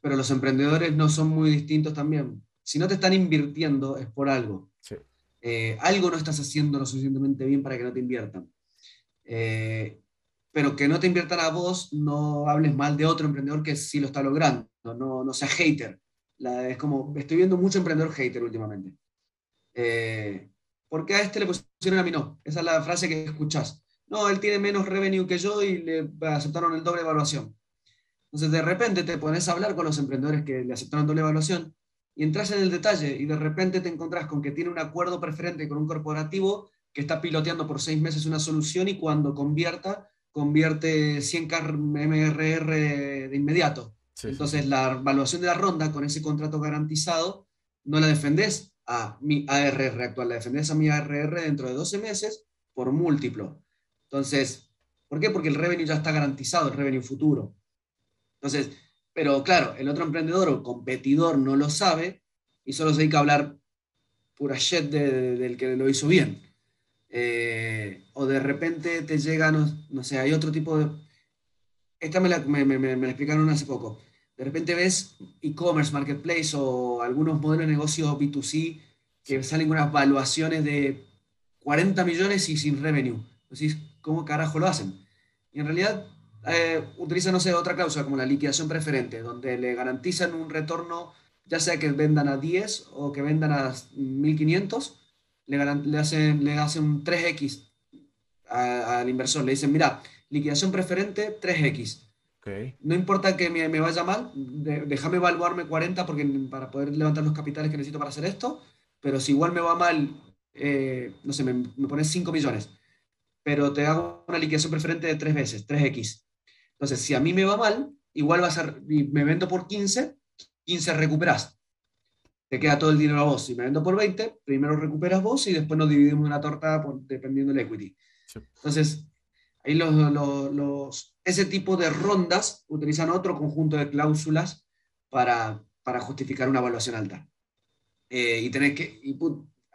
pero los emprendedores no son muy distintos también. Si no te están invirtiendo es por algo. eh, algo no estás haciendo lo suficientemente bien para que no te inviertan. Eh, pero que no te inviertan a vos, no hables mal de otro emprendedor que sí lo está logrando, no, no seas hater. es como, estoy viendo mucho emprendedor hater últimamente. Eh, ¿Por qué a este le pusieron a mí no? Esa es la frase que escuchás. No, él tiene menos revenue que yo y le aceptaron el doble evaluación. Entonces, de repente te pones a hablar con los emprendedores que le aceptaron doble evaluación y entras en el detalle y de repente te encontrás con que tiene un acuerdo preferente con un corporativo que está piloteando por seis meses una solución y cuando convierta, convierte 100K MRR de inmediato. Entonces, la evaluación de la ronda con ese contrato garantizado no la defendés a mi ARR actual, la defendés a mi ARR dentro de 12 meses por múltiplo. Entonces, ¿por qué? Porque el revenue ya está garantizado, el revenue futuro. Entonces, pero claro, el otro emprendedor o competidor no lo sabe y solo se dedica a hablar pura shit del que lo hizo bien. Eh, o de repente te llega, no, sé, hay otro tipo de... Esta me la, me, me, me la explicaron hace poco de repente ves e-commerce, marketplace o algunos modelos de negocio B2C que salen con unas valuaciones de 40 millones y sin revenue. Entonces, ¿cómo carajo lo hacen? Y en realidad eh, utilizan, no sé, otra cláusula como la liquidación preferente, donde le garantizan un retorno, ya sea que vendan a 10 o que vendan a 1500, le, le, hacen, le hacen un 3X al inversor. Le dicen, mira, liquidación preferente 3X no importa que me, vaya mal, déjame evaluarme 40 porque, para poder levantar los capitales que necesito para hacer esto, pero si igual me va mal, eh, no sé, me, me, pones 5 millones, pero te hago una liquidación preferente de 3 veces, 3X. Entonces, si a mí me va mal, igual va a me vendo por 15, 15 recuperas. Te queda todo el dinero a vos. Si me vendo por 20, primero recuperas vos y después nos dividimos una torta dependiendo del equity. Entonces, ahí los, los ese tipo de rondas utilizan otro conjunto de cláusulas para, para justificar una evaluación alta. Eh, y tenés que,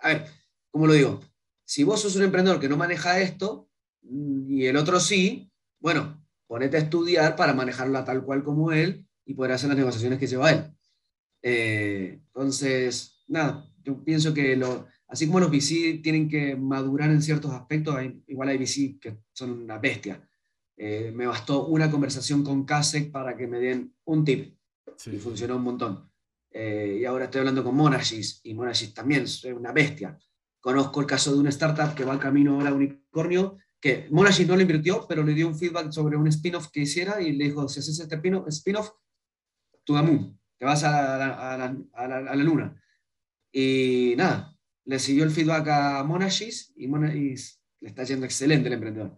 a ver, ¿cómo lo digo? Si vos sos un emprendedor que no maneja esto mm, y el otro sí, bueno, ponete a estudiar para manejarla tal cual como él y poder hacer las negociaciones que lleva él. Eh, entonces, nada, yo pienso que lo, así como los VC tienen que madurar en ciertos aspectos, igual hay VC que son una bestia. Eh, me bastó una conversación con Kasek para que me den un tip y funcionó un montón. Eh, y ahora estoy hablando con Monagis y Monagis también es una bestia. Conozco el caso de una startup que va camino ahora a unicornio, que Monagis no lo invirtió, pero le dio un feedback sobre un spin-off que hiciera y le dijo, si haces este spin-off, tú da te vas a la, a, la, luna. Y nada, le siguió el feedback a Monagis y Monagis le está yendo excelente el emprendedor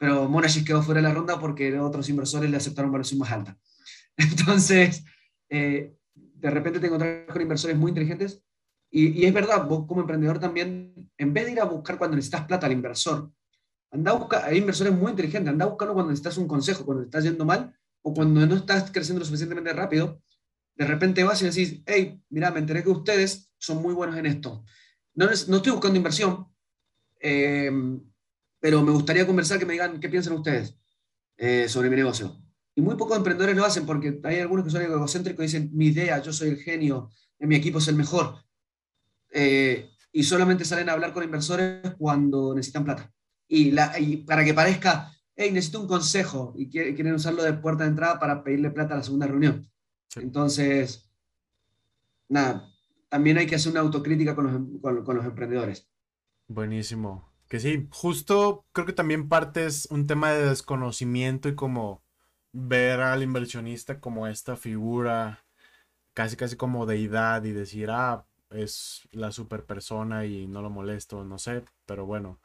pero Monagis quedó fuera de la ronda porque otros inversores le aceptaron valoración más alta. [LAUGHS] Entonces, eh, de repente te encontrás con inversores muy inteligentes y, es verdad, vos como emprendedor también, en vez de ir a buscar cuando necesitas plata al inversor, anda a hay inversores muy inteligentes, anda a buscarlo cuando necesitas un consejo, cuando estás yendo mal o cuando no estás creciendo lo suficientemente rápido, de repente vas y decís, hey, mira, me enteré que ustedes son muy buenos en esto. No, no estoy buscando inversión, eh, pero me gustaría conversar que me digan qué piensan ustedes eh, sobre mi negocio. Y muy pocos emprendedores lo hacen porque hay algunos que son egocéntricos y dicen, mi idea, yo soy el genio, en mi equipo es el mejor. Eh, y solamente salen a hablar con inversores cuando necesitan plata. Y, la, para que parezca, hey, necesito un consejo y quieren usarlo de puerta de entrada para pedirle plata a la segunda reunión. Entonces, nada, también hay que hacer una autocrítica con los, con los emprendedores. Buenísimo. Que sí, justo creo que también parte es un tema de desconocimiento y como ver al inversionista como esta figura casi casi como deidad y decir, ah, es la super persona y no lo molesto, no sé, pero bueno,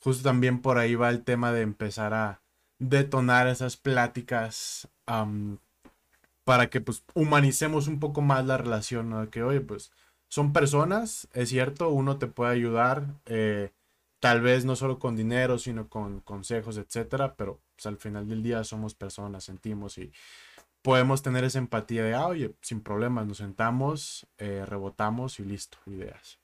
justo también por ahí va el tema de empezar a detonar esas pláticas para que pues humanicemos un poco más la relación, ¿no? Que oye, pues son personas, es cierto, uno te puede ayudar, eh, tal vez no solo con dinero, sino con consejos, etcétera, pero pues, al final del día somos personas, sentimos y podemos tener esa empatía de, ah, oye, sin problemas, nos sentamos, eh, rebotamos y listo, ideas.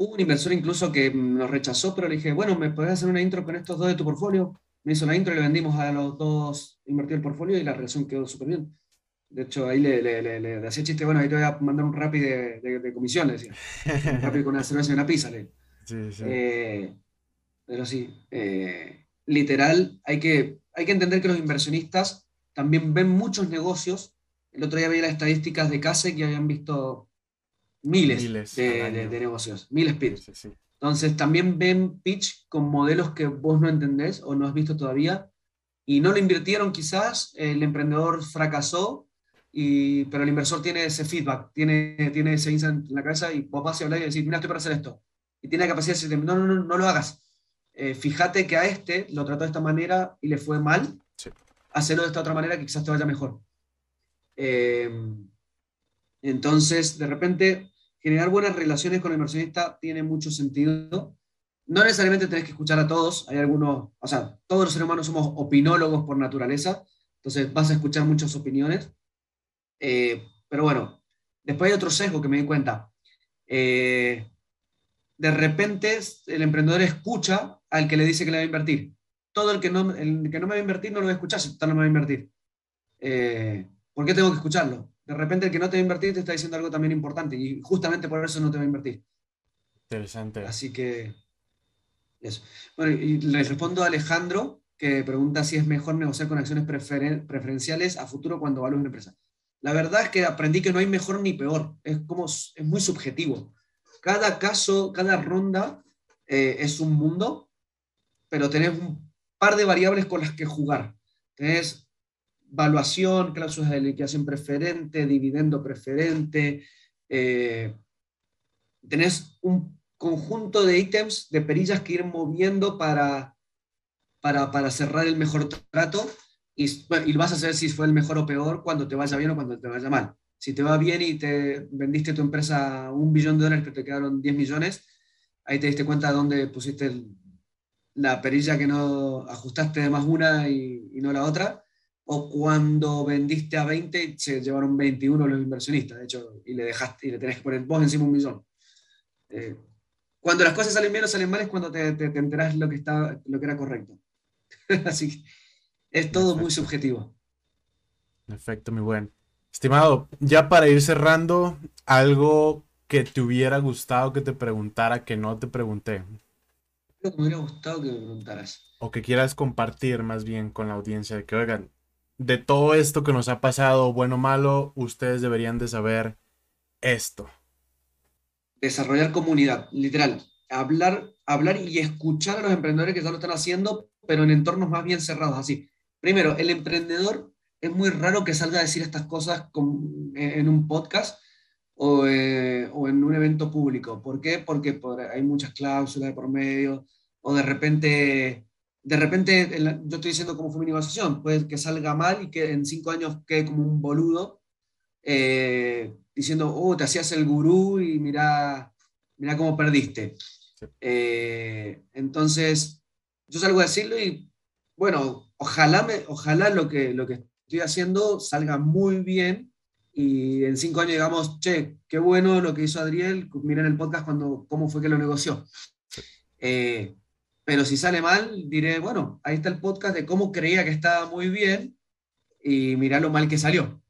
Hubo un inversor incluso que nos rechazó, pero le dije, bueno, ¿me podés hacer una intro con estos dos de tu portfolio? Me hizo la intro le vendimos a los dos, invertir el portfolio y la relación quedó súper bien. De hecho, ahí le, le, le, le hacía chiste, bueno, ahí te voy a mandar un rapi de, de, de comisión, le decía. Un rapi con una cerveza y una pizza, le. Sí, sí. Eh, pero sí, eh, literal, hay que, hay que entender que los inversionistas también ven muchos negocios. El otro día veía las estadísticas de CASE que habían visto miles, Miles de, de- de negocios, miles pitch. Sí, sí. Entonces también ven pitch con modelos que vos no entendés o no has visto todavía y no lo invirtieron quizás, el emprendedor fracasó, y, pero el inversor tiene ese feedback, tiene, tiene ese insight en la cabeza y vos vas a hablar y decís, mira, estoy para hacer esto. Y tiene la capacidad de decirte, no, no, no, no lo hagas. Eh, fíjate que a este lo trató de esta manera y le fue mal, Sí. hacerlo de esta otra manera que quizás te vaya mejor. Eh, entonces, de repente, generar buenas relaciones con el inversionista tiene mucho sentido. No necesariamente tenés que escuchar a todos, hay algunos, o sea, todos los seres humanos somos opinólogos por naturaleza, entonces vas a escuchar muchas opiniones. Eh, pero bueno, después hay otro sesgo que me di cuenta. Eh, de repente el emprendedor escucha al que le dice que le va a invertir. Todo el que no, el que no me va a invertir no lo va a escuchar si total no me va a invertir. Eh, ¿Por qué tengo que escucharlo? De repente el que no te va a invertir te está diciendo algo también importante y justamente por eso no te va a invertir. Interesante. Así que eso. Bueno, y le respondo a Alejandro, que pregunta si es mejor negociar con acciones preferen- preferenciales a futuro cuando valores una empresa. La verdad es que aprendí que no hay mejor ni peor, es como es muy subjetivo. Cada caso, cada ronda eh, es un mundo, pero tenés un par de variables con las que jugar. Tenés valuación, cláusulas de liquidación preferente, dividendo preferente, eh, tenés un conjunto de ítems, de perillas que ir moviendo para, para, para cerrar el mejor trato y, vas a saber si fue el mejor o peor cuando te vaya bien o cuando te vaya mal. Si te va bien y te vendiste tu empresa un billón de dólares, pero te quedaron 10 millones, ahí te diste cuenta de dónde pusiste el- la perilla que no ajustaste de más una y no la otra. O cuando vendiste a 20 y se llevaron 21 los inversionistas, de hecho, y le dejaste y le tenés que poner vos encima un millón. Eh, cuando las cosas salen bien o salen mal es cuando te, te, te enterás lo que, está, lo que era correcto. [LAUGHS] Así que es todo muy subjetivo. Perfecto, muy buen. Estimado, ya para ir cerrando, algo que te hubiera gustado que te preguntara que no te pregunté, Lo que me hubiera gustado que me preguntaras. o que quieras compartir más bien con la audiencia, de que oigan, de todo esto que nos ha pasado, bueno o malo, ustedes deberían de saber esto. Desarrollar comunidad, literal. Hablar, hablar y escuchar a los emprendedores que ya lo están haciendo, pero en entornos más bien cerrados, así. Primero, el emprendedor es muy raro que salga a decir estas cosas con- en un podcast o, eh, o en un evento público. ¿Por qué? Porque por- hay muchas cláusulas de por medio, o de repente, de repente, yo estoy diciendo cómo fue mi negociación, puede que salga mal y que en cinco años quede como un boludo, eh, diciendo, oh, te hacías el gurú y mira, mira cómo perdiste. Sí. Eh, entonces, yo salgo a decirlo y, bueno, ojalá, me, ojalá lo, que, lo que estoy haciendo salga muy bien y en cinco años digamos, che, qué bueno lo que hizo Adriel, miren el podcast cuando, cómo fue que lo negoció. Eh, pero si sale mal, diré, bueno, ahí está el podcast de cómo creía que estaba muy bien y mirá lo mal que salió.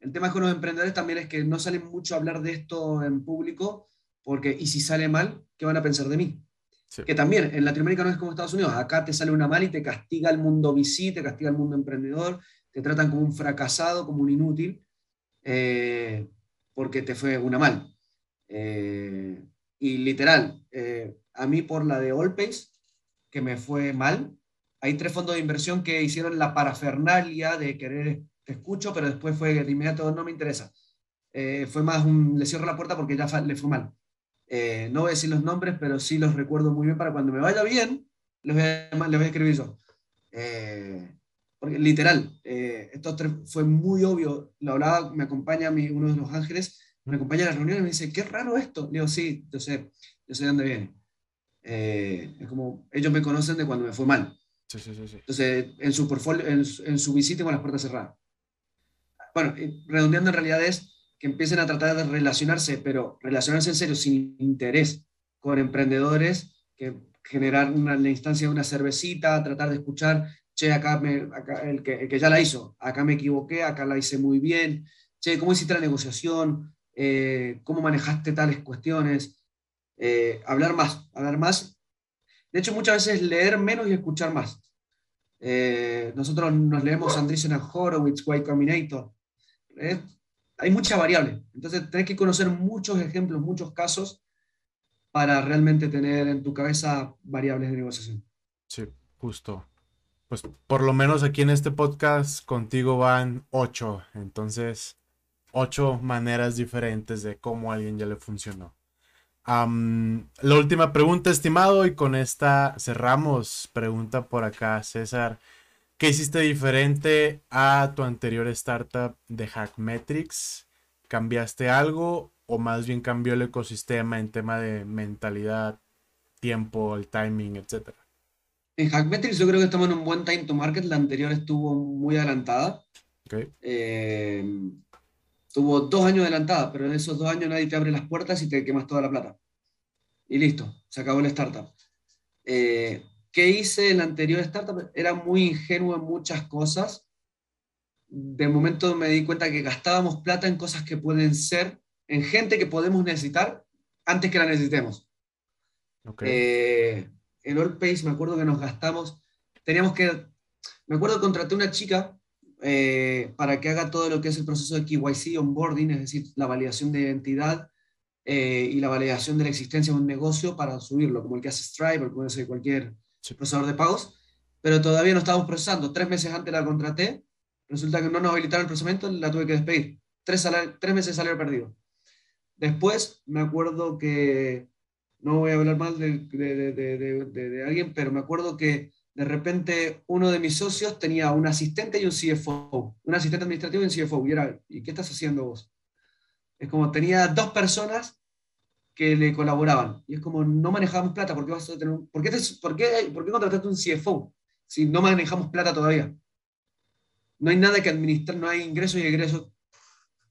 El tema con los emprendedores también es que no salen mucho a hablar de esto en público, porque, ¿y si sale mal, qué van a pensar de mí? Sí. Que también en Latinoamérica no es como Estados Unidos, acá te sale una mal y te castiga el mundo VC, te castiga el mundo emprendedor, te tratan como un fracasado, como un inútil, eh, porque te fue una mal. Eh, y literal, eh, a mí por la de Allpace, que me fue mal, hay tres fondos de inversión que hicieron la parafernalia de querer, te escucho, pero después fue de inmediato, no me interesa. Eh, fue más un, le cierro la puerta porque ya le fue mal. Eh, no voy a decir los nombres, pero sí los recuerdo muy bien para cuando me vaya bien, les voy a, les voy a escribir yo. Eh, porque literal, estos tres fue muy obvio. Lo hablaba, me acompaña mi, uno de los ángeles, me acompaña a la reunión y me dice, qué raro esto. Le digo, sí, yo sé, yo sé de dónde viene. Eh, es como, ellos me conocen de cuando me fue mal. Sí, sí, sí. Entonces, en su portfolio, en, en su visita con las puertas cerradas. Bueno, y redondeando en realidad es que empiecen a tratar de relacionarse, pero relacionarse en serio, sin interés, con emprendedores, que generar una, la instancia de una cervecita, tratar de escuchar che, acá, me, el, que, que, ya la hizo, acá me equivoqué, acá la hice muy bien, che, ¿cómo hiciste la negociación? Eh, ¿Cómo manejaste tales cuestiones? Eh, hablar más, hablar más. De hecho, muchas veces leer menos y escuchar más. Eh, nosotros nos leemos Andreessen and Horowitz, White Combinator. hay mucha variable. Entonces, tenés que conocer muchos ejemplos, muchos casos para realmente tener en tu cabeza variables de negociación. Sí, justo. Pues por lo menos aquí en este podcast contigo van ocho. Entonces, ocho maneras diferentes de cómo a alguien ya le funcionó. La última pregunta, estimado, y con esta cerramos. Pregunta por acá, César. ¿Qué hiciste diferente a tu anterior startup de Hackmetrics? ¿Cambiaste algo o más bien cambió el ecosistema en tema de mentalidad, tiempo, el timing, etcétera? En Hackmetrics yo creo que estamos en un buen time to market. La anterior estuvo muy adelantada. Okay. Eh, tuvo dos años adelantada, pero en esos dos años nadie te abre las puertas y te quemas toda la plata. Y listo, se acabó la startup. Eh, ¿Qué hice en la anterior startup? Era muy ingenuo en muchas cosas. De momento me di cuenta que gastábamos plata en cosas que pueden ser, en gente que podemos necesitar antes que la necesitemos. Okay. Eh, en All Pace me acuerdo que nos gastamos, teníamos que, me acuerdo que contraté una chica eh, para que haga todo lo que es el proceso de KYC, onboarding, es decir, la validación de identidad eh, y la validación de la existencia de un negocio para subirlo, como el que hace Stripe o ser cualquier procesador de pagos, pero todavía no estábamos procesando. Tres meses antes la contraté, resulta que no nos habilitaron el procesamiento, la tuve que despedir. Tres, tres meses de salario perdido. Después me acuerdo que, no voy a hablar mal de, de, de, de alguien, pero me acuerdo que de repente uno de mis socios tenía un asistente y un CFO, un asistente administrativo y un CFO, y era, ¿y qué estás haciendo vos? Es como tenía dos personas que le colaboraban, y es como, no manejamos plata, ¿por qué, vas a tener ¿por qué, por qué, por qué contrataste un CFO si no manejamos plata todavía? No hay nada que administrar, no hay ingresos y egresos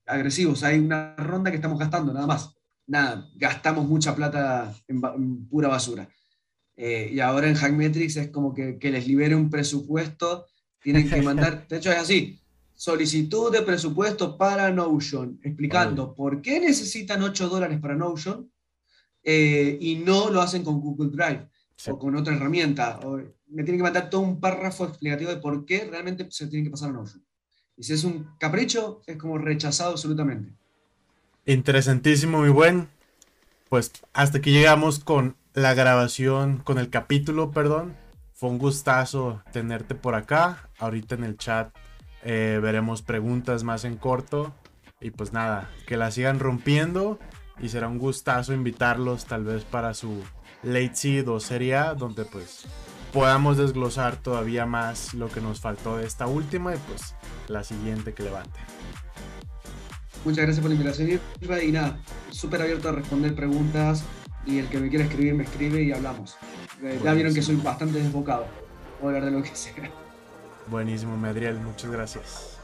agresivos, hay una ronda que estamos gastando, nada más. Nada, gastamos mucha plata en pura basura. Eh, y ahora en Hackmetrics es como que, que, les libere un presupuesto, tienen que mandar, [LAUGHS] de hecho es así, solicitud de presupuesto para Notion, explicando por qué necesitan 8 dólares para Notion eh, y no lo hacen con Google Drive o con otra herramienta. me tienen que mandar todo un párrafo explicativo de por qué realmente se tienen que pasar a Notion. Y si es un capricho, es como rechazado absolutamente. Interesantísimo, muy buen. Pues hasta que llegamos con la grabación, con el capítulo, perdón. Fue un gustazo tenerte por acá. Ahorita en el chat eh, veremos preguntas más en corto. Y pues nada, que la sigan rompiendo. Y será un gustazo invitarlos tal vez para su late seed o serie A, donde pues podamos desglosar todavía más lo que nos faltó de esta última y pues la siguiente que levante. Muchas gracias por la invitación y nada, súper abierto a responder preguntas, y el que me quiera escribir me escribe y hablamos. Eh, ya vieron que soy bastante desbocado. Voy a hablar de lo que sea. Buenísimo, Madriel, muchas gracias.